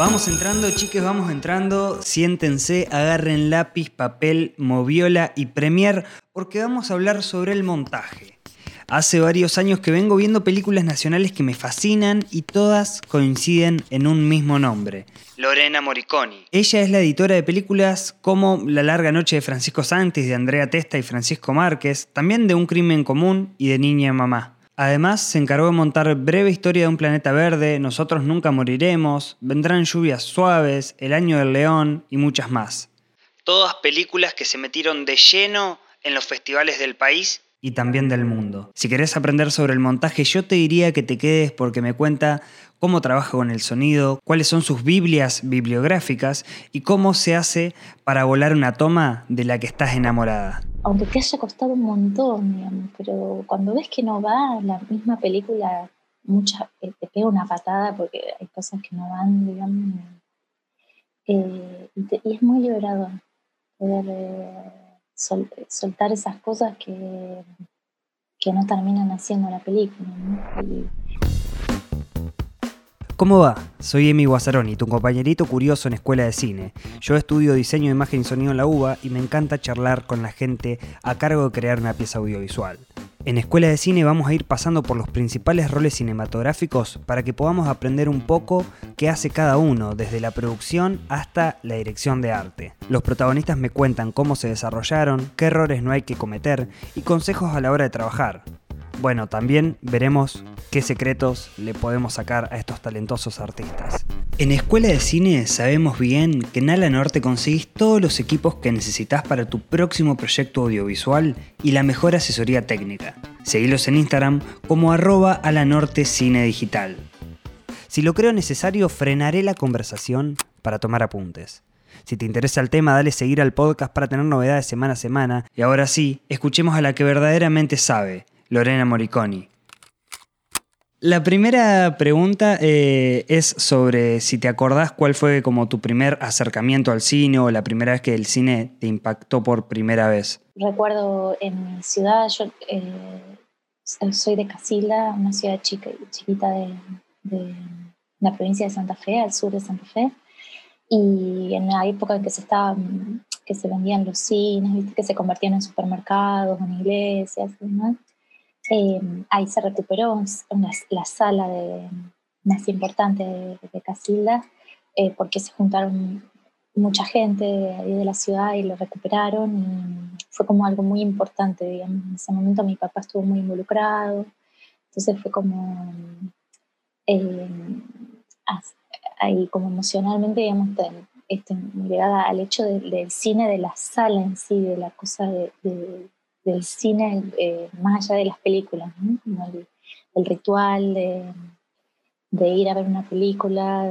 Vamos entrando, chiques, vamos entrando. Siéntense, agarren lápiz, papel, moviola y premier, porque vamos a hablar sobre el montaje. Hace varios años que vengo viendo películas nacionales que me fascinan y todas coinciden en un mismo nombre. Lorena Moriconi. Ella es la editora de películas como La larga noche de Francisco Santis, de Andrea Testa y Francisco Márquez, también de Un crimen común y de Niña Mamá. Además, se encargó de montar Breve Historia de un Planeta Verde, Nosotros Nunca Moriremos, Vendrán Lluvias Suaves, El Año del León y muchas más. Todas películas que se metieron de lleno en los festivales del país y también del mundo. Si querés aprender sobre el montaje, yo te diría que te quedes porque me cuenta cómo trabaja con el sonido, cuáles son sus biblias bibliográficas y cómo se hace para volar una toma de la que estás enamorada aunque te haya costado un montón, digamos, pero cuando ves que no va, la misma película mucha, eh, te pega una patada porque hay cosas que no van, digamos. Eh, y, es muy liberador poder eh, soltar esas cosas que, que no terminan haciendo la película. ¿Cómo va? Soy Emi Guazzaroni, tu compañerito curioso en Escuela de Cine. Yo estudio diseño de imagen y sonido en la UBA y me encanta charlar con la gente a cargo de crear una pieza audiovisual. En Escuela de Cine vamos a ir pasando por los principales roles cinematográficos para que podamos aprender un poco qué hace cada uno, desde la producción hasta la dirección de arte. Los protagonistas me cuentan cómo se desarrollaron, qué errores no hay que cometer y consejos a la hora de trabajar. Bueno, también veremos qué secretos le podemos sacar a estos talentosos artistas. En Escuela de Cine sabemos bien que en Ala Norte conseguís todos los equipos que necesitas para tu próximo proyecto audiovisual y la mejor asesoría técnica. Seguilos en Instagram como arroba Alanorte Cine Digital. Si lo creo necesario, frenaré la conversación para tomar apuntes. Si te interesa el tema, dale seguir al podcast para tener novedades semana a semana. Y ahora sí, escuchemos a la que verdaderamente sabe, Lorena Moriconi. La primera pregunta eh, es sobre si te acordás cuál fue como tu primer acercamiento al cine o la primera vez que el cine te impactó por primera vez. Recuerdo en mi ciudad, yo eh, soy de Casilda, una ciudad chica, chiquita de, la provincia de Santa Fe, al sur de Santa Fe, y en la época en que se vendían los cines, que se convertían en supermercados, en iglesias, ¿no? Em, ahí se recuperó la sala de, más importante de, Casilda, eh, porque se juntaron mucha gente de, de la ciudad y lo recuperaron y fue como algo muy importante, digamos. En ese momento mi papá estuvo muy involucrado, entonces fue como em, ahí como emocionalmente, digamos, este, ligada al hecho del cine, de la sala en sí, de la cosa de del cine eh, más allá de las películas, el, ritual de, ir a ver una película,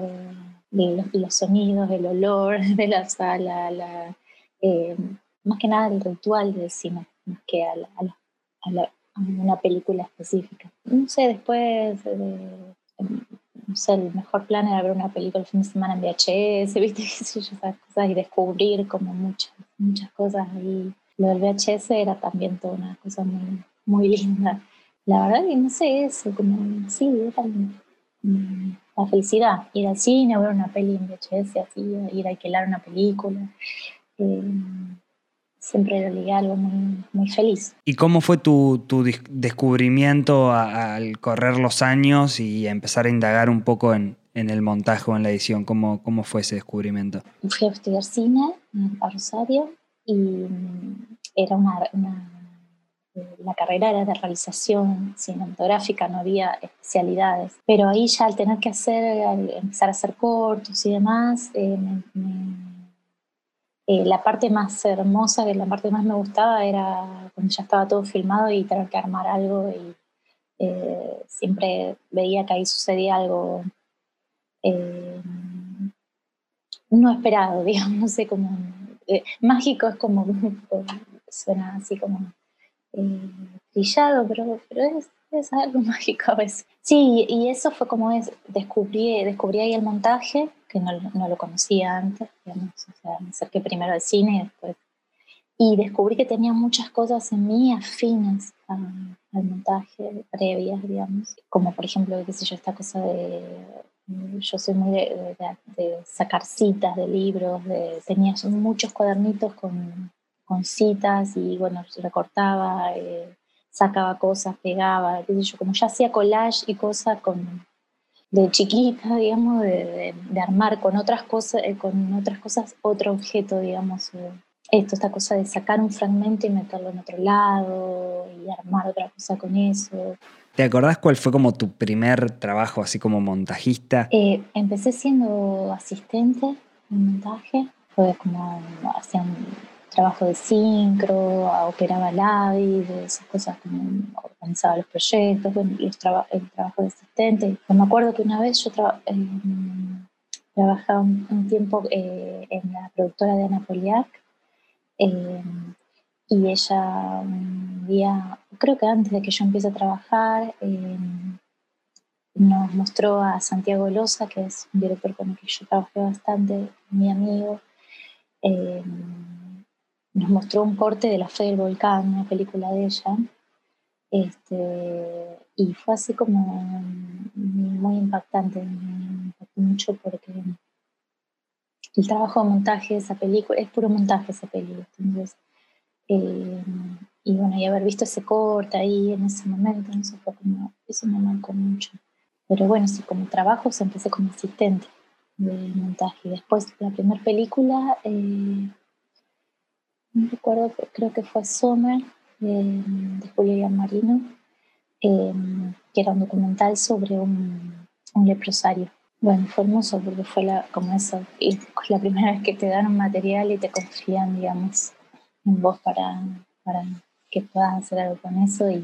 de, los, sonidos, el olor de la sala, eh, más que nada el ritual del cine, más que a, una película específica. No sé, después, no sé, el mejor plan era ver una película el fin de semana en VHS, ¿viste? Cosas y descubrir como muchas, muchas cosas ahí lo del VHS era también toda una cosa muy, muy linda. La verdad que no sé eso, como, sí, era la felicidad, ir al cine, ver una peli en VHS, así, ir a alquilar una película. Eh, siempre lo algo muy, muy feliz. ¿Y cómo fue tu, tu descubrimiento al correr los años y empezar a indagar un poco en, en el montaje o en la edición? ¿Cómo, ¿Cómo fue ese descubrimiento? Fui a estudiar cine a Rosario y mm, era una, eh, la carrera era de realización cinematográfica, no había especialidades. Pero ahí ya al tener que hacer, empezar a hacer cortos y demás, eh, eh, la parte más hermosa, que la parte más me gustaba era cuando ya estaba todo filmado y tener que armar algo y siempre veía que ahí sucedía algo no esperado, digamos, no sé cómo mágico es como, suena así como eh, brillado, pero, pero es, algo mágico a veces. Sí, y eso fue como es, descubrí, descubrí ahí el montaje, que no, no lo conocía antes, digamos, o sea, me acerqué primero al cine y después. Y descubrí que tenía muchas cosas en mí afines al montaje, previas, digamos, como por ejemplo, qué sé yo, esta cosa de yo soy muy de, sacar citas de libros, de, tenía muchos cuadernitos con, con citas y bueno, recortaba, eh, sacaba cosas, pegaba, yo, como ya hacía collage y cosas con, de chiquita, digamos, de, armar con otras cosas, eh, con otras cosas otro objeto, digamos, eh, esto, esta cosa de sacar un fragmento y meterlo en otro lado y armar otra cosa con eso. ¿Te acordás cuál fue como tu primer trabajo así como montajista? Eh, empecé siendo asistente en montaje, fue como hacía un trabajo de sincro, operaba y de esas cosas como organizaba los proyectos, bueno, el trabajo de asistente. me acuerdo que una vez yo eh, trabajaba un, tiempo eh, en la productora de Ana Poliak y ella un día, creo que antes de que yo empiece a trabajar, em, nos mostró a Santiago Loza, que es un director con el que yo trabajé bastante, mi amigo, em, nos mostró un corte de La Fe del Volcán, una película de ella, este, y fue así como muy impactante, me impactó mucho porque el trabajo de montaje de esa película, es puro montaje esa película, entonces eh, y bueno, y haber visto ese corte ahí en ese momento, eso fue como, eso me marcó mucho. Pero bueno, sí, como trabajo se empecé como asistente de montaje. Y después la primera película, eh, no recuerdo, creo que fue Summer, eh, de Julia Marino, que era un documental sobre un, un, leprosario. Bueno, fue hermoso porque fue la, como eso, la primera vez que te dan un material y te confían, digamos, vos para, para que puedas hacer algo con eso y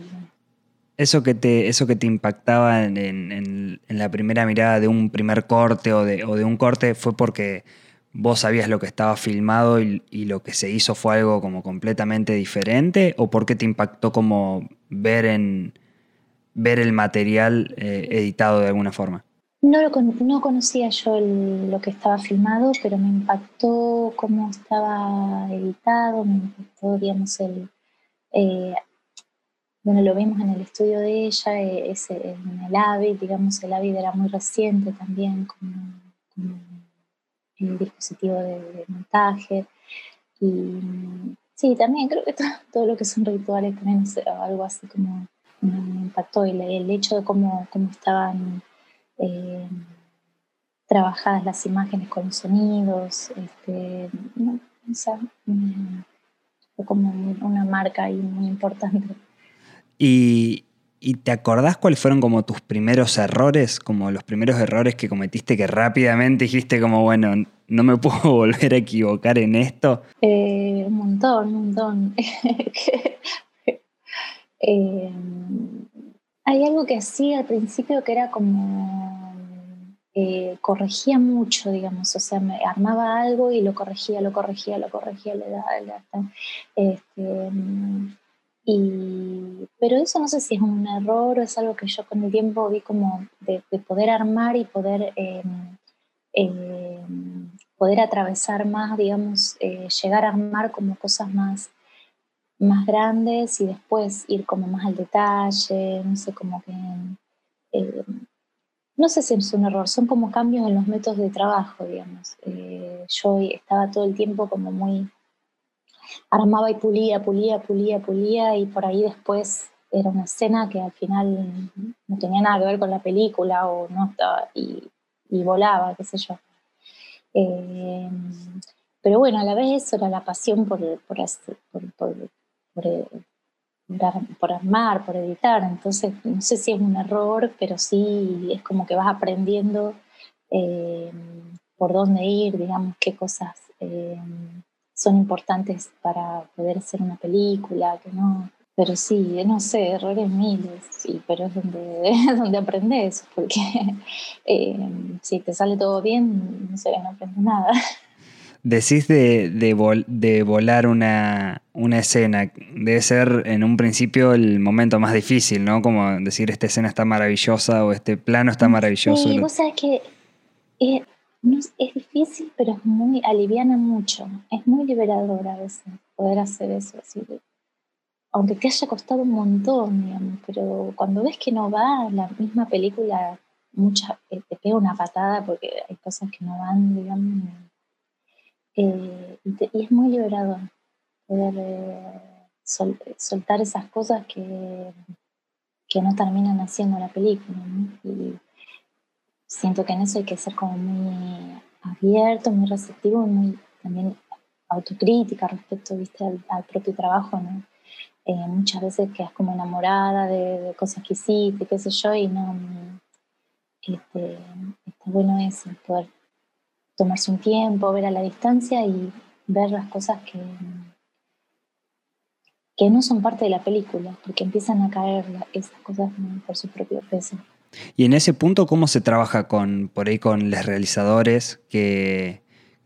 eso que te, eso que te impactaba en, en, la primera mirada de un primer corte o de, o de, un corte fue porque vos sabías lo que estaba filmado y, y, lo que se hizo fue algo como completamente diferente o porque te impactó como ver en ver el material eh, editado de alguna forma? No, lo, no conocía yo lo que estaba filmado, pero me impactó cómo estaba editado, me impactó, digamos, el... Eh, bueno, lo vimos en el estudio de ella, eh, ese, en el AVID, digamos, el AVID era muy reciente también como, el dispositivo de, montaje. Y sí, también creo que todo, lo que son rituales también es algo así como me impactó. Y el, hecho de cómo, cómo estaban eh, trabajadas las imágenes con sonidos, este, no, fue como una marca ahí muy importante. ¿Y, te acordás cuáles fueron como tus primeros errores, como los primeros errores que cometiste que rápidamente dijiste como, bueno, no me puedo volver a equivocar en esto? Eh, un montón, un montón. eh, hay algo que hacía al principio que era como eh, corregía mucho, digamos, o sea, me armaba algo y lo corregía, lo corregía, lo corregía, le daba, le daba. Este, y, pero eso no sé si es un error o es algo que yo con el tiempo vi como de, poder armar y poder, em, em, poder atravesar más, digamos, eh, llegar a armar como cosas más más grandes y después ir como más al detalle, no sé, como que... No sé si es un error, son como cambios en los métodos de trabajo, digamos. Eh, yo estaba todo el tiempo como muy... armaba y pulía, pulía, pulía, pulía y por ahí después era una escena que al final no tenía nada que ver con la película o no estaba y, volaba, qué sé yo. Eh, pero bueno, a la vez eso era la pasión por, por, por, por, armar, por editar. Entonces, no sé si es un error, pero sí es como que vas aprendiendo eh, por dónde ir, digamos, qué cosas eh, son importantes para poder hacer una película, que no. Pero sí, no sé, errores miles, sí, pero es donde, donde aprendes, porque si te sale todo bien, no sé, no aprendes nada. Decís de, de, volar una, escena. Debe ser en un principio el momento más difícil, ¿no? Como decir, esta escena está maravillosa o este plano está maravilloso. Sí, vos sabés que eh, es difícil, pero es muy, aliviana mucho. Es muy liberador a veces poder hacer eso. Así aunque te haya costado un montón, digamos, pero cuando ves que no va, la misma película mucha, eh, te pega una patada porque hay cosas que no van, digamos. Eh, y, es muy liberador poder eh, soltar esas cosas que, que no terminan haciendo la película. Y siento que en eso hay que ser como muy abierto, muy receptivo y muy también autocrítica respecto ¿viste? Al, propio trabajo. ¿no? muchas veces quedas como enamorada de, cosas que hiciste, qué sé yo, y no, este, está bueno eso, poder tomarse un tiempo, ver a la distancia y ver las cosas que, que no son parte de la película, porque empiezan a caer esas cosas por su propio peso. Y en ese punto, ¿cómo se trabaja con por ahí con los realizadores que,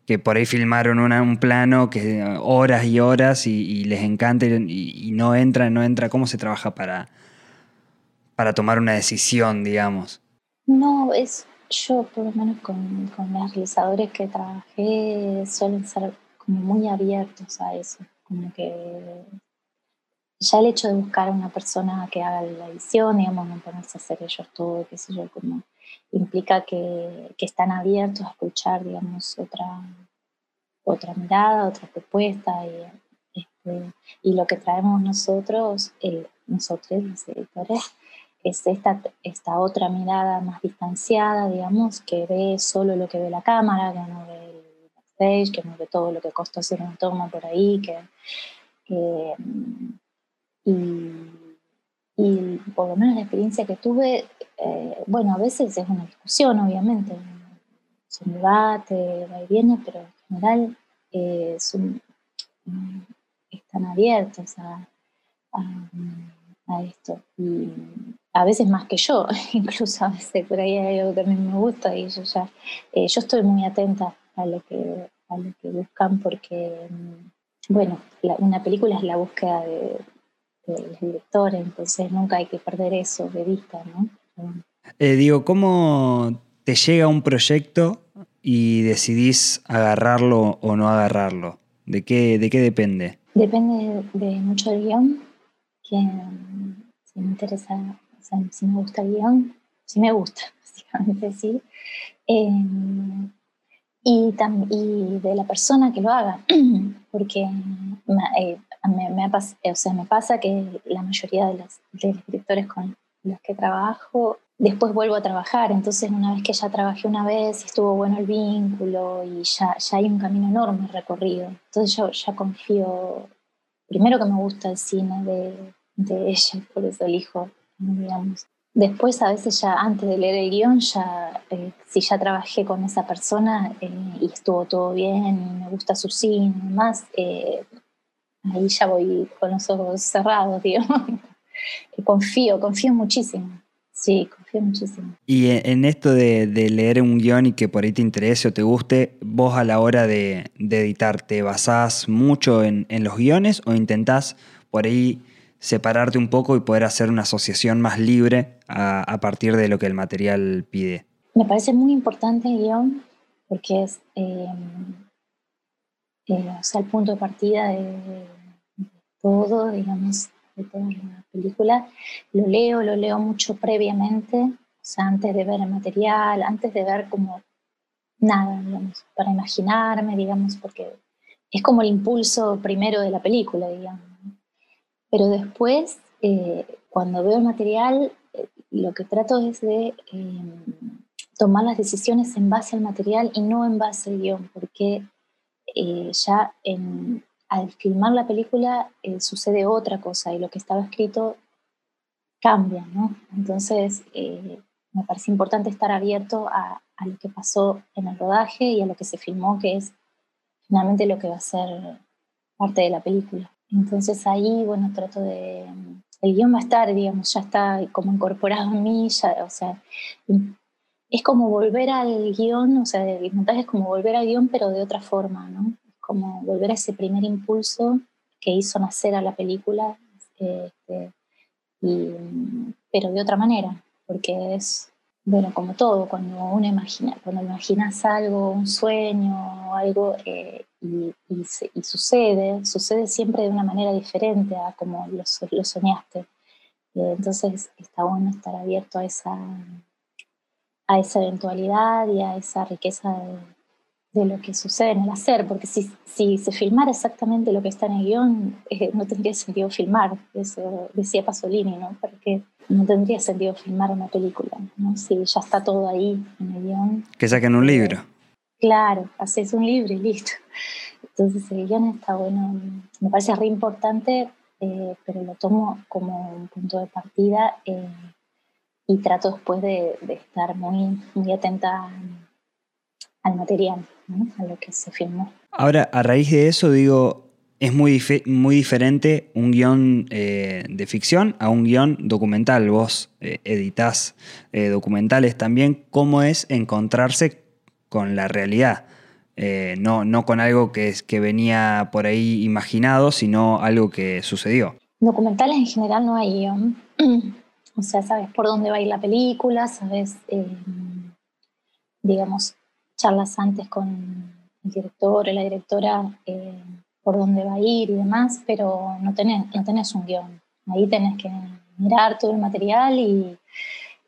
que por ahí filmaron un plano que horas y horas y, les encanta y, no entra, no entra? ¿Cómo se trabaja para, para tomar una decisión, digamos? No, es yo por lo menos con, con los realizadores que trabajé suelen ser como muy abiertos a eso, como que ya el hecho de buscar a una persona que haga la edición, digamos, no ponerse a hacer ellos todo, qué sé yo, como implica que, que están abiertos a escuchar, digamos, otra, otra mirada, otra propuesta y, este, y lo que traemos nosotros, el, nosotros los editores, es esta, esta otra mirada más distanciada, digamos, que ve solo lo que ve la cámara, que no ve el backstage, que no ve todo lo que costó hacer una toma por ahí, que, y, y, por lo menos la experiencia que tuve, eh, bueno, a veces es una discusión, obviamente, es un debate, va y viene, pero en general eh, están abiertos a, a esto. A veces más que yo, incluso a veces por ahí hay algo que a mí me gusta y yo ya, eh, yo estoy muy atenta a lo que, a lo que buscan porque, mm, bueno, una película es la búsqueda de, los directores, entonces nunca hay que perder eso de vista, ¿no? Eh, digo, ¿cómo te llega un proyecto y decidís agarrarlo o no agarrarlo? ¿De qué, de qué depende? Depende de mucho del guion, que mm, si me interesa si me gusta el guion, si me gusta, básicamente sí. Em, y, y, de la persona que lo haga, porque eh, me, me, o sea, me pasa que la mayoría de los, de los directores con los que trabajo, después vuelvo a trabajar, entonces una vez que ya trabajé una vez estuvo bueno el vínculo y ya, ya hay un camino enorme recorrido, entonces yo ya confío, primero que me gusta el cine de, de ella, por eso elijo Después, a veces ya antes de leer el guion, ya, eh, si ya trabajé con esa persona eh, y estuvo todo bien y me gusta su cine y demás, eh, ahí ya voy con los ojos cerrados, digamos. confío, confío muchísimo. Sí, confío muchísimo. Y en esto de, leer un guion y que por ahí te interese o te guste, vos a la hora de, editar, ¿te basás mucho en, en los guiones o intentás por ahí separarte un poco y poder hacer una asociación más libre a, partir de lo que el material pide. Me parece muy importante guion porque es eh, eh, el punto de partida de, todo, digamos, de toda la película. Lo leo, lo leo mucho previamente, o sea, antes de ver el material, antes de ver como nada, digamos, para imaginarme, digamos, porque es como el impulso primero de la película, digamos. Pero después, eh, cuando veo el material, eh, lo que trato es de em, tomar las decisiones en base al material y no en base al guion, porque eh, ya al filmar la película sucede otra cosa y lo que estaba escrito cambia, ¿no? Entonces, me parece importante estar abierto a, a, lo que pasó en el rodaje y a lo que se filmó, que es finalmente lo que va a ser parte de la película. Entonces ahí, bueno, trato de... El guion va a estar, digamos, ya está como incorporado en mí, ya, o sea, es como volver al guion, o sea, el montaje es como volver al guion, pero de otra forma, ¿no? Es como volver a ese primer impulso que hizo nacer a la película, este, pero de otra manera, porque es, bueno, como todo, cuando uno imagina, cuando imaginas algo, un sueño, algo, eh, y, sucede, sucede siempre de una manera diferente a como lo, lo soñaste. Entonces está bueno estar abierto a esa, a esa eventualidad y a esa riqueza de, lo que sucede en el hacer, porque si, si se filmara exactamente lo que está en el guion, eh, no tendría sentido filmar, eso decía Pasolini, ¿no? Porque no tendría sentido filmar una película, ¿no? Si ya está todo ahí en el guion. Que saquen un libro. Claro, haces un libro y listo. Entonces el guion está bueno, me parece re importante, eh, pero lo tomo como un punto de partida eh, y trato después de, estar muy, muy atenta al material, a lo que se filmó. Ahora, a raíz de eso, digo, es muy, muy diferente un guion eh, de ficción a un guion documental. Vos editas documentales también. ¿Cómo es encontrarse con la realidad? Eh, no, no con algo que, que venía por ahí imaginado, sino algo que sucedió. Documentales en general no hay guion. o sea, sabes por dónde va a ir la película, sabes, eh, digamos, charlas antes con el director o la directora eh, por dónde va a ir y demás, pero no tenés, no tenés un guion. Ahí tenés que mirar todo el material y,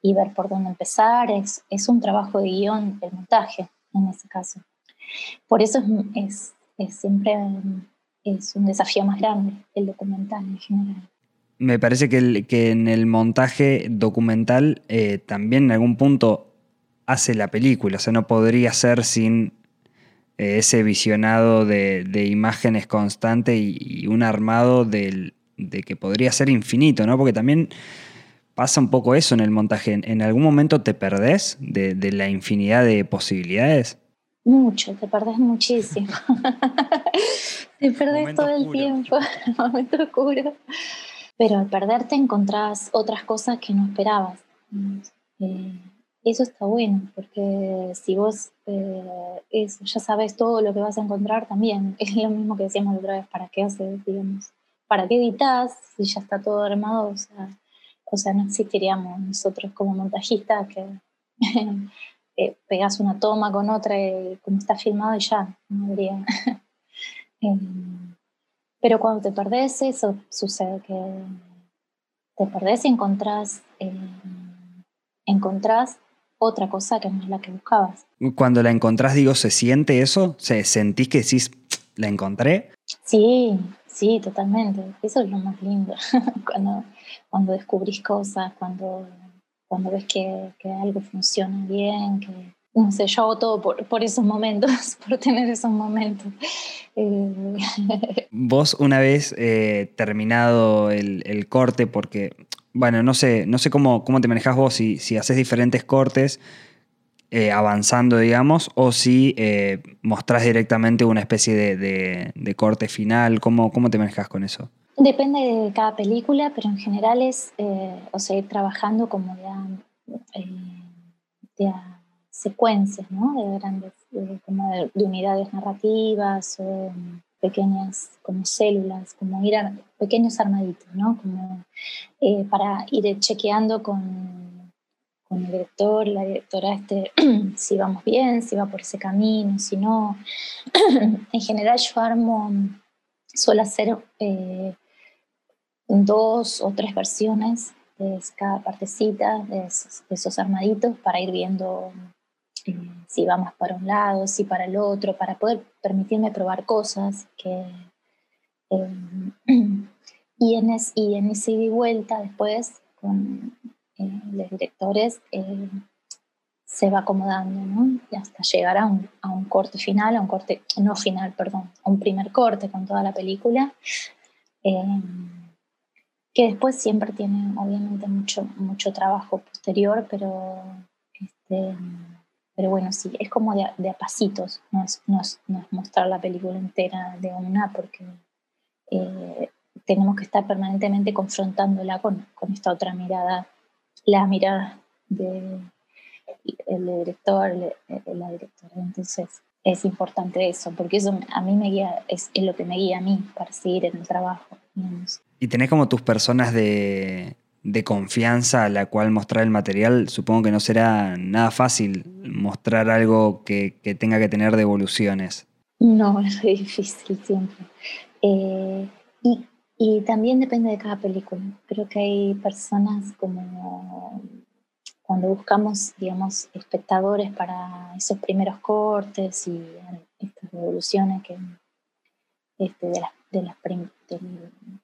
y ver por dónde empezar. Es, es un trabajo de guion el montaje en ese caso. Por eso es, siempre es un desafío más grande el documental en general. Me parece que, que en el montaje documental eh, también en algún punto hace la película, o sea, no podría ser sin eh, ese visionado de, imágenes constante y, un armado de que podría ser infinito, ¿no? Porque también pasa un poco eso en el montaje. ¿En algún momento te perdés de, de la infinidad de posibilidades? Mucho, te perdés muchísimo. te perdés todo el tiempo, momento oscuro. Pero al perderte encontrás otras cosas que no esperabas. Eh, eso está bueno, porque si vos eh, ya sabes todo lo que vas a encontrar también, es lo mismo que decíamos otra vez, ¿para qué haces, digamos? ¿Para qué editas si ya está todo armado? O sea, o sea no existiríamos nosotros como montajistas que eh, pegas una toma con otra, y como está filmado y ya, no habría. Em, pero cuando te perdés, eso sucede, que te perdés y encontrás, encontrás otra cosa que no es la que buscabas. Cuando la encontrás, digo, ¿se siente eso? ¿Se ¿Sentís que decís, la encontré? Sí, sí, totalmente. Eso es lo más lindo. cuando, cuando descubrís cosas, cuando cuando ves que, algo funciona bien, que, no sé, yo hago todo por, esos momentos, por tener esos momentos. Eh, vos una vez eh, terminado el, corte, porque, bueno, no sé, no sé cómo, cómo te manejas vos, si, si haces diferentes cortes eh, avanzando, digamos, o si mostrás directamente una especie de, corte final, ¿cómo, ¿cómo te manejas con eso? Depende de cada película, pero en general es, eh, o sea, ir trabajando como eh, secuencias, ¿no? De grandes, como de, unidades narrativas o pequeñas como células, como ir a pequeños armaditos, ¿no? Como eh, para ir chequeando con, con, el director, la directora, este, si vamos bien, si va por ese camino, si no. en general yo armo, suelo hacer dos o tres versiones de cada partecita de esos, armaditos para ir viendo eh, si va más para un lado, si para el otro, para poder permitirme probar cosas que... Eh, y, en y en ese ida y vuelta después con eh, los directores se va acomodando, ¿no? Y hasta llegar a un, a un, corte final, a un corte, no final, perdón, a un primer corte con toda la película que después siempre tiene obviamente mucho, mucho trabajo posterior, pero, este, pero bueno, sí, es como de, de a pasitos, no es, no, es, mostrar la película entera de una, porque eh, tenemos que estar permanentemente confrontándola con, con, esta otra mirada, la mirada del de, director, la directora. Entonces, es importante eso, porque eso a mí me guía, es, es lo que me guía a mí para seguir en el trabajo. Y tenés como tus personas de, confianza a la cual mostrar el material. Supongo que no será nada fácil mostrar algo que, tenga que tener devoluciones. No, es difícil siempre. Eh, y, también depende de cada película. Creo que hay personas como cuando buscamos, digamos, espectadores para esos primeros cortes y estas revoluciones que, este, de, las, de,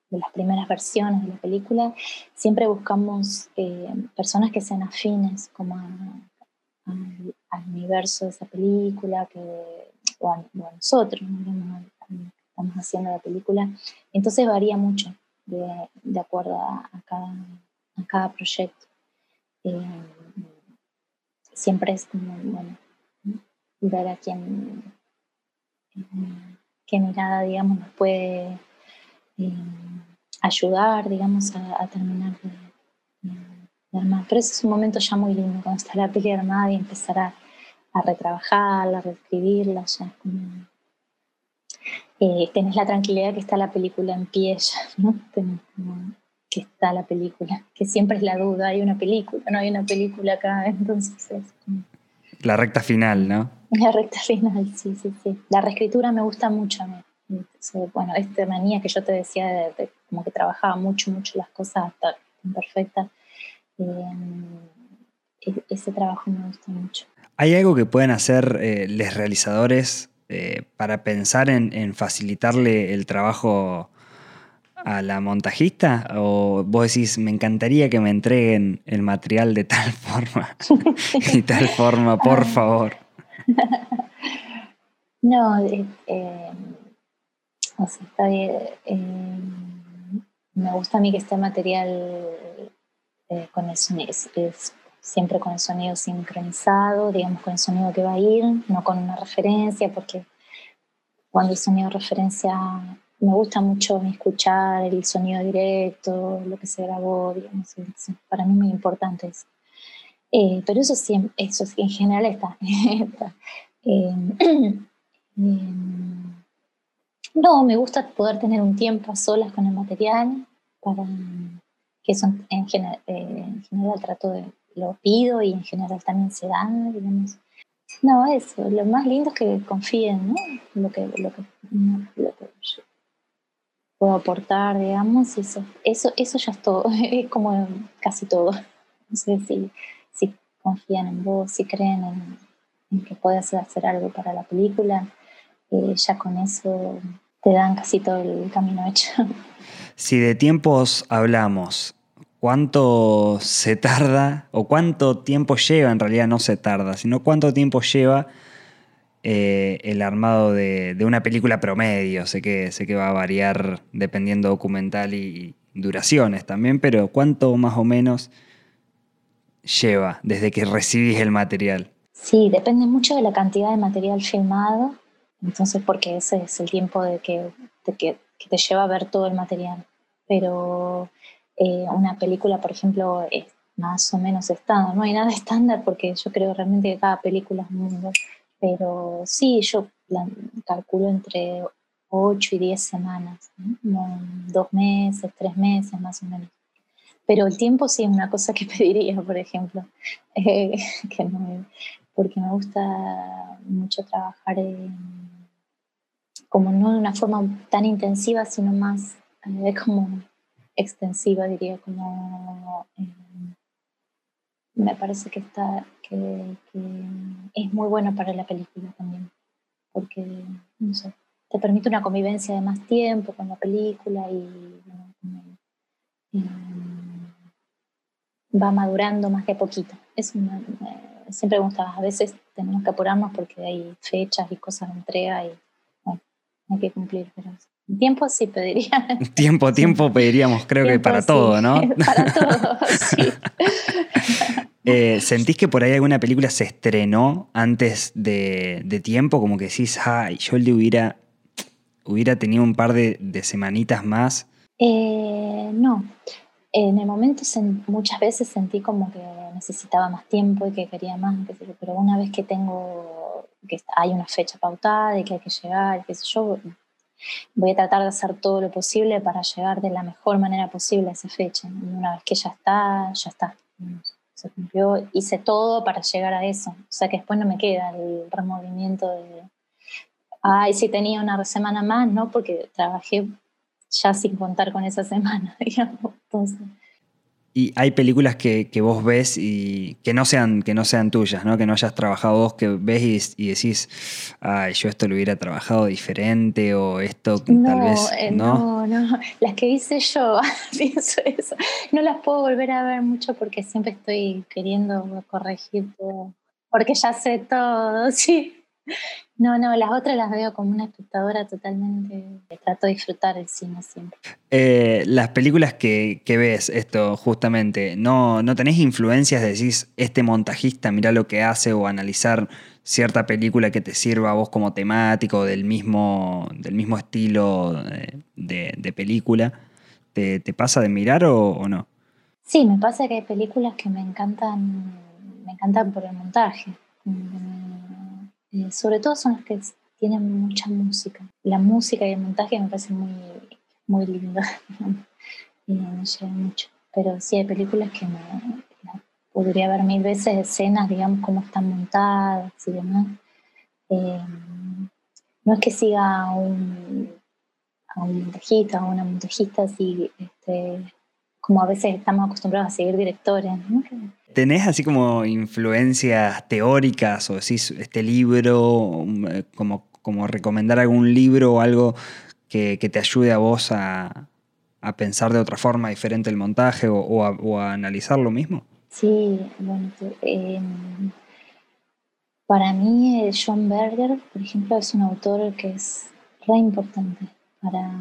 las primeras versiones de la película, siempre buscamos eh, personas que sean afines como al, universo de esa película, que, o, a, nosotros, estamos haciendo la película. Entonces varía mucho de, de acuerdo a, cada, a, cada, proyecto. Eh, siempre es como, bueno, ver a quién, qué mirada, digamos, nos puede eh, ayudar, digamos, a, terminar de, armar. Pero ese es un momento ya muy lindo, cuando está la peli armada y empezar a, retrabajarla, a reescribirla, ya es como... Eh, tenés la tranquilidad que está la película en pie ya, ¿no? que está la película, que siempre es la duda, hay una película, no hay una película acá, entonces es La recta final, ¿no? La recta final, sí, sí, sí. La reescritura me gusta mucho a mí bueno, esta manía que yo te decía de, como que trabajaba mucho, mucho las cosas hasta perfectas, em, e, ese trabajo me gusta mucho. ¿Hay algo que pueden hacer eh, los realizadores eh, para pensar en, facilitarle el trabajo a la montajista? ¿O vos decís, me encantaría que me entreguen el material de tal forma y tal forma, por favor? no, eh, o sea, está bien. Eh, me gusta a mí que este material eh, con el sonido, es, siempre con el sonido sincronizado, digamos con el sonido que va a ir, no con una referencia, porque cuando el sonido referencia me gusta mucho escuchar el sonido directo, lo que se grabó, digamos, para mí es muy importante eso. Eh, pero eso sí, eso en general está. está. No, me gusta poder tener un tiempo a solas con el material, para que eso en, general, eh, en general trato de, lo pido y en general también se da, digamos. No, eso, lo más lindo es que confíen, ¿no? Lo que, lo que, lo que yo puedo aportar, digamos, eso, eso, eso ya es todo, es como casi todo. No sé si, si confían en vos, si creen en, que puedas hacer algo para la película, eh, ya con eso te dan casi todo el camino hecho. Si de tiempos hablamos, ¿cuánto se tarda o cuánto tiempo lleva, en realidad no se tarda, sino cuánto tiempo lleva eh, el armado de, una película promedio? Sé que, sé que va a variar dependiendo documental y duraciones también, pero ¿cuánto más o menos lleva desde que recibís el material? Sí, depende mucho de la cantidad de material filmado entonces, porque ese es el tiempo de que, que, te lleva a ver todo el material. Pero eh, una película, por ejemplo, es más o menos estándar. No hay nada estándar porque yo creo realmente que cada película es un mundo. Pero sí, yo calculo entre 8 y 10 semanas, dos meses, tres meses más o menos. Pero el tiempo sí es una cosa que pediría, por ejemplo, eh, que no, porque me gusta mucho trabajar como no de una forma tan intensiva, sino más eh, como extensiva, diría, como eh, me parece que está que, es muy bueno para la película también, porque no sé, te permite una convivencia de más tiempo con la película y va madurando más de poquito. Es siempre me gusta, a veces tenemos que apurarnos porque hay fechas y cosas de entrega y hay que cumplir, pero tiempo sí pediría. Tiempo, tiempo pediríamos, creo que para todo, ¿no? Para todo, sí. Eh, ¿Sentís que por ahí alguna película se estrenó antes de, tiempo? Como que decís, ay, yo le hubiera, hubiera tenido un par de, de semanitas más. Eh, no, en el momento muchas veces sentí como que necesitaba más tiempo y que quería más, pero una vez que tengo, que hay una fecha pautada y que hay que llegar, qué sé yo, voy a tratar de hacer todo lo posible para llegar de la mejor manera posible a esa fecha. Y una vez que ya está, ya está. Se cumplió, hice todo para llegar a eso. O sea que después no me queda el removimiento de, ay, si tenía una semana más, ¿no? Porque trabajé ya sin contar con esa semana, digamos. Y hay películas que, vos ves y que no sean, que no sean tuyas, ¿no? Que no hayas trabajado vos, que ves y, decís, ay, yo esto lo hubiera trabajado diferente o esto tal vez. Eh, ¿no? no, no. Las que hice yo, pienso eso. No las puedo volver a ver mucho porque siempre estoy queriendo corregir todo. Porque ya sé todo, sí. No, no, las otras las veo como una espectadora totalmente. Trato de disfrutar el cine siempre. Eh, las películas que, ves, esto justamente, ¿no, ¿no tenés influencias de decís, este montajista, mira lo que hace, o analizar cierta película que te sirva a vos como temático del mismo, del mismo estilo eh, de, película? ¿Te, pasa de mirar o, no? Sí, me pasa que hay películas que me encantan, me encantan por el montaje. Sobre todo son las que tienen mucha música. La música y el montaje me parece muy, muy lindo y me mucho. Pero sí hay películas que me, podría ver mil veces escenas, digamos, cómo están montadas y demás. Eh, no es que siga a un, a un montajista o una montajista así, este, como a veces estamos acostumbrados a seguir directores. ¿no? ¿Tenés así como influencias teóricas o decís este libro, eh, como, como recomendar algún libro o algo que, te ayude a vos a, pensar de otra forma diferente el montaje o, a, analizar lo mismo? Sí, bueno, em, para mí eh, John Berger, por ejemplo, es un autor que es re importante para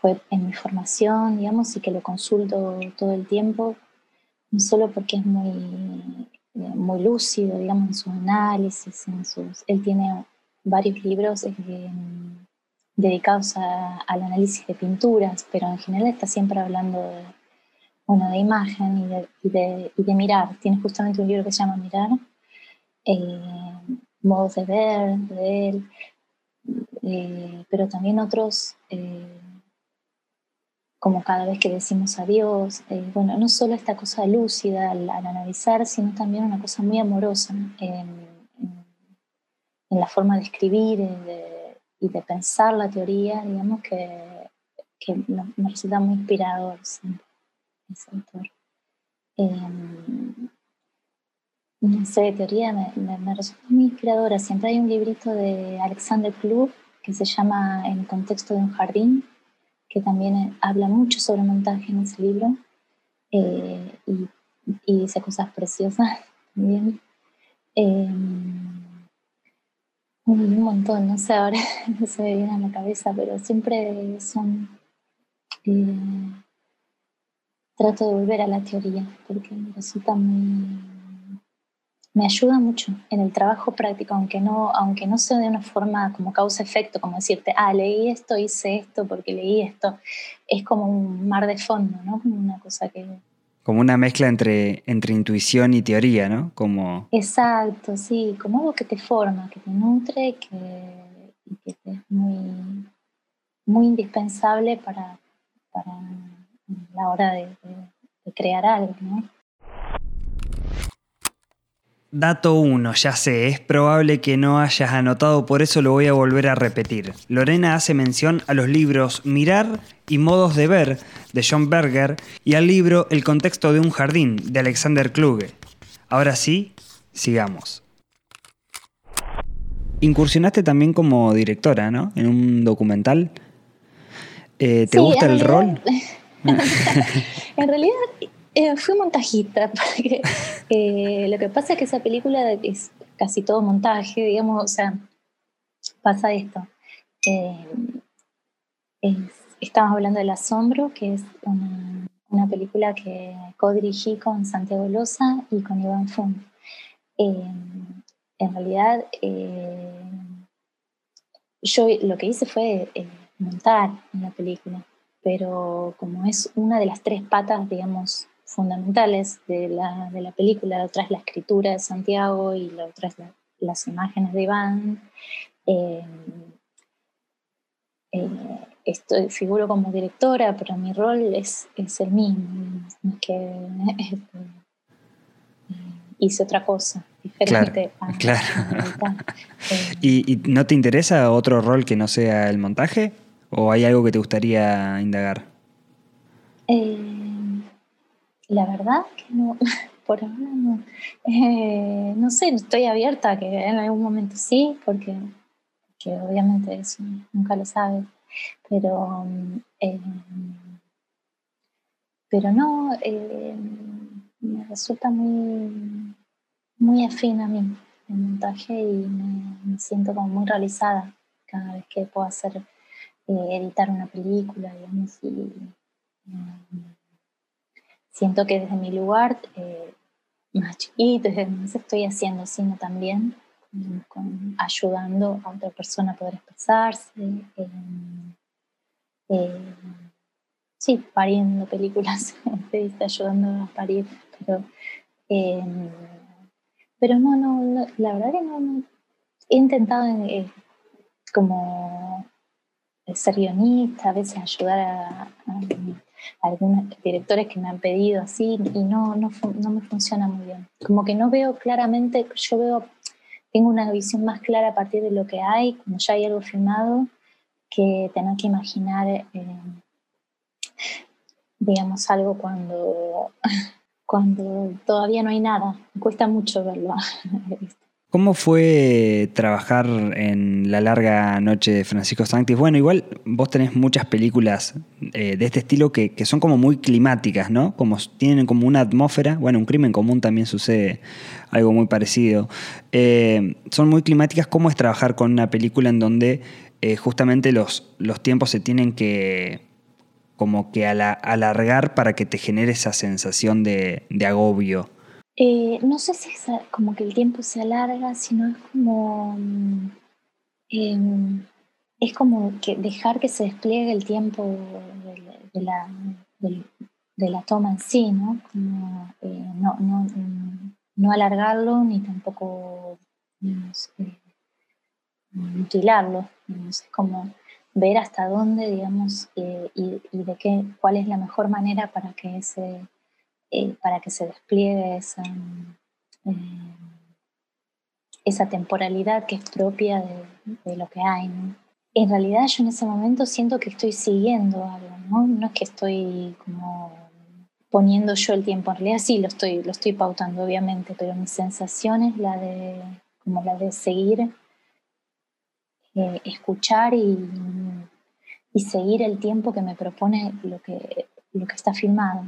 fue en mi formación, digamos, y que lo consulto todo el tiempo no solo porque es muy, eh, muy lúcido, digamos, en sus análisis, en sus, él tiene varios libros eh, dedicados al análisis de pinturas, pero en general está siempre hablando de, bueno, de imagen y de, y de, mirar. Tiene justamente un libro que se llama Mirar, eh, modos de ver de él, pero también otros como cada vez que decimos adiós. Eh, bueno, no solo esta cosa lúcida al, analizar, sino también una cosa muy amorosa en, la forma de escribir y de, pensar la teoría, digamos, que, que nos, resulta muy inspirador ese autor. Em, no sé, teoría me, me, resulta muy inspiradora. Siempre hay un librito de Alexander Klug que se llama En el contexto de un jardín, que también eh, habla mucho sobre montaje en ese libro eh, y, dice cosas preciosas también. Eh, un montón, no sé, ahora no se me viene a la cabeza, pero siempre son... trato de volver a la teoría porque resulta muy me ayuda mucho en el trabajo práctico, aunque no, aunque no sea de una forma como causa-efecto, como decirte, ah, leí esto, hice esto porque leí esto. Es como un mar de fondo, ¿no? Como una cosa que... Como una mezcla entre, entre intuición y teoría, ¿no? Como... Exacto, sí, como algo que te forma, que te nutre que, y que es muy, muy indispensable para, para la hora de, de crear algo, ¿no? Dato 1, ya sé, es probable que no hayas anotado, por eso lo voy a volver a repetir. Lorena hace mención a los libros Mirar y Modos de Ver de John Berger y al libro El contexto de un jardín de Alexander Kluge. Ahora sí, sigamos. Incursionaste también como directora, ¿no? En un documental. Eh, ¿Te gusta el rol? en realidad eh, fui montajista, porque eh, lo que pasa es que esa película es casi todo montaje, digamos, o sea, pasa esto. Eh, estamos hablando del Asombro, que es una, película que co-dirigí con Santiago Loza y con Iván Fun. en realidad, yo lo que hice fue montar la película, pero como es una de las tres patas, digamos, fundamentales de la, de la película, la otra es la escritura de Santiago y la otra es las imágenes de Iván. Eh, eh, estoy, figuro como directora, pero mi rol es, es el mismo, es que eh, hice otra cosa diferente. Claro, ¿Y, ¿Y, no te interesa otro rol que no sea el montaje? ¿O hay algo que te gustaría indagar? Eh, La verdad que no, por ahora no. Eh, no sé, estoy abierta a que en algún momento sí, porque, obviamente eso nunca lo sabes. Pero, eh, pero no, eh, me resulta muy, muy afín a mí el montaje y me, siento como muy realizada cada vez que puedo hacer, editar una película, digamos, y siento que desde mi lugar más chiquito, estoy haciendo cine también, ayudando a otra persona a poder expresarse, eh, sí, pariendo películas, ayudando a parir, pero, pero no, no, la verdad que no, he intentado eh, como ser guionista, a veces ayudar a algunos directores que me han pedido así y no, no, no, me funciona muy bien. Como que no veo claramente, yo veo, tengo una visión más clara a partir de lo que hay, cuando ya hay algo filmado, que tener que imaginar, eh, digamos, algo cuando, cuando todavía no hay nada. Me cuesta mucho verlo. ¿Cómo fue trabajar en La larga noche de Francisco Sanctis? Bueno, igual vos tenés muchas películas eh, de este estilo que, son como muy climáticas, ¿no? Como tienen como una atmósfera. Bueno, un crimen común también sucede algo muy parecido. Eh, son muy climáticas. ¿Cómo es trabajar con una película en donde eh, justamente los, los tiempos se tienen que como que alargar para que te genere esa sensación de agobio? Eh, no sé si es como que el tiempo se alarga, sino es como. Mm, em, es como que dejar que se despliegue el tiempo de, la, de, la, toma en sí, ¿no? Eh, no, no, mm, no, alargarlo ni tampoco eh, mutilarlo. Es como ver hasta dónde, digamos, y, y, de qué, cuál es la mejor manera para que ese eh, para que se despliegue esa, eh, esa temporalidad que es propia de, lo que hay. En realidad yo en ese momento siento que estoy siguiendo algo, ¿no? no es que estoy como poniendo yo el tiempo, en realidad sí lo estoy, lo estoy pautando obviamente, pero mi sensación es la de, como la de seguir, eh, escuchar y, y, seguir el tiempo que me propone lo que, lo que está filmado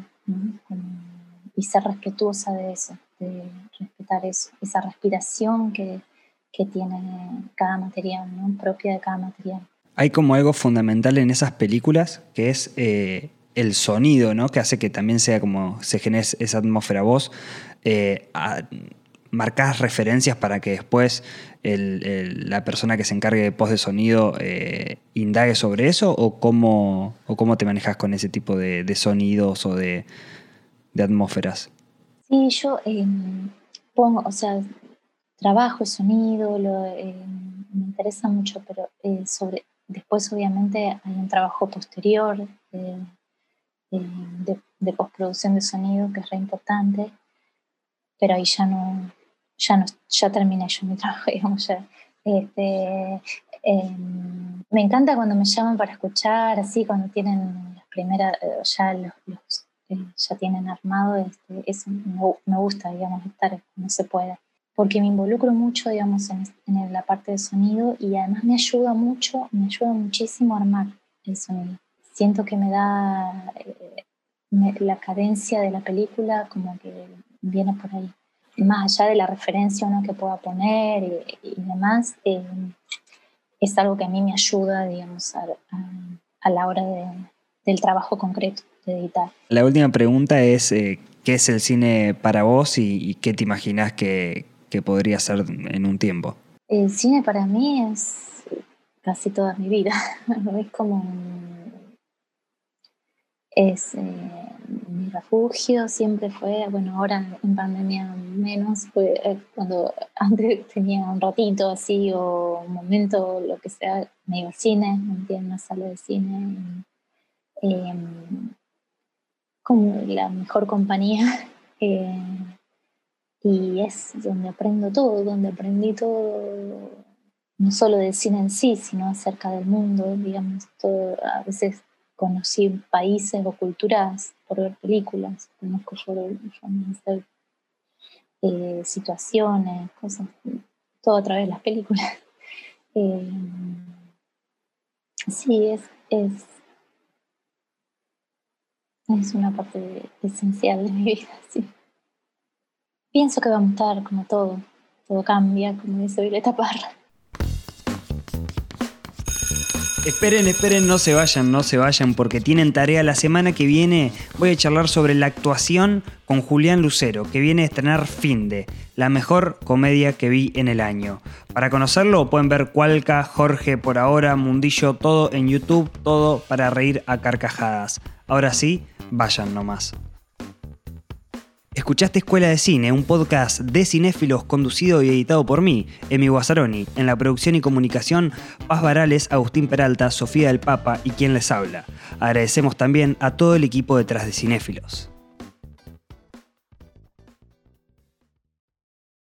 y ser respetuosa de eso, de respetar esa respiración que, que tiene cada material, ¿no? propia de cada material. Hay como algo fundamental en esas películas que es eh, el sonido, ¿no? que hace que también sea como se genere esa atmósfera. Vos eh, referencias para que después la persona que se encargue de post de sonido eh, indague sobre eso o cómo, o cómo te manejas con ese tipo de, sonidos o de, atmósferas? Sí, yo em, pongo, o sea, trabajo sonido, em, me interesa mucho, pero eh, después obviamente hay un trabajo posterior eh, de, de, postproducción de sonido que es re importante, pero ahí ya no, ya, no, ya terminé yo mi trabajo, digamos, ya. Este, em, me encanta cuando me llaman para escuchar, así, cuando tienen las primeras, eh, ya los, eh, ya tienen armado, este, eso me, gusta, digamos, estar no se puede. Porque me involucro mucho, digamos, en, en, la parte de sonido y además me ayuda mucho, me ayuda muchísimo a armar el sonido. Siento que me da eh, la cadencia de la película, como que viene por ahí más allá de la referencia uno que pueda poner y, demás, eh, es algo que a mí me ayuda, digamos, a, la hora del trabajo concreto de editar. La última pregunta es, eh, ¿qué es el cine para vos y, qué te imaginas que, que, podría ser en un tiempo? El cine para mí es casi toda mi vida, es como... Es, eh, mi refugio siempre fue, bueno, ahora en pandemia menos, fue eh, cuando antes tenía un ratito así o un momento, lo que sea, me iba al cine, me metía en una sala de cine, em, la mejor compañía. Eh, y es donde aprendo todo, donde aprendí todo, no solo del cine en sí, sino acerca del mundo, digamos, todo, a veces conocí países o culturas por ver películas, conozco hacer eh, situaciones, cosas, todo a través de las películas. Eh, sí, es, es una parte esencial de mi vida, sí. Pienso que vamos a estar como todo, todo cambia, como dice Violeta Parra. Esperen, esperen, no se vayan, no se vayan, porque tienen tarea la semana que viene. Voy a charlar sobre la actuación con Julián Lucero, que viene a estrenar Finde, la mejor comedia que vi en el año. Para conocerlo pueden ver Cualca, Jorge por ahora, Mundillo, todo en YouTube, todo para reír a carcajadas. Ahora sí, vayan nomás. Escuchaste Escuela de Cine, un podcast de cinéfilos conducido y editado por mí, Emi Guazzaroni. En la producción y comunicación, Paz Varales, Agustín Peralta, Sofía del Papa y quien les habla. Agradecemos también a todo el equipo detrás de Cinéfilos.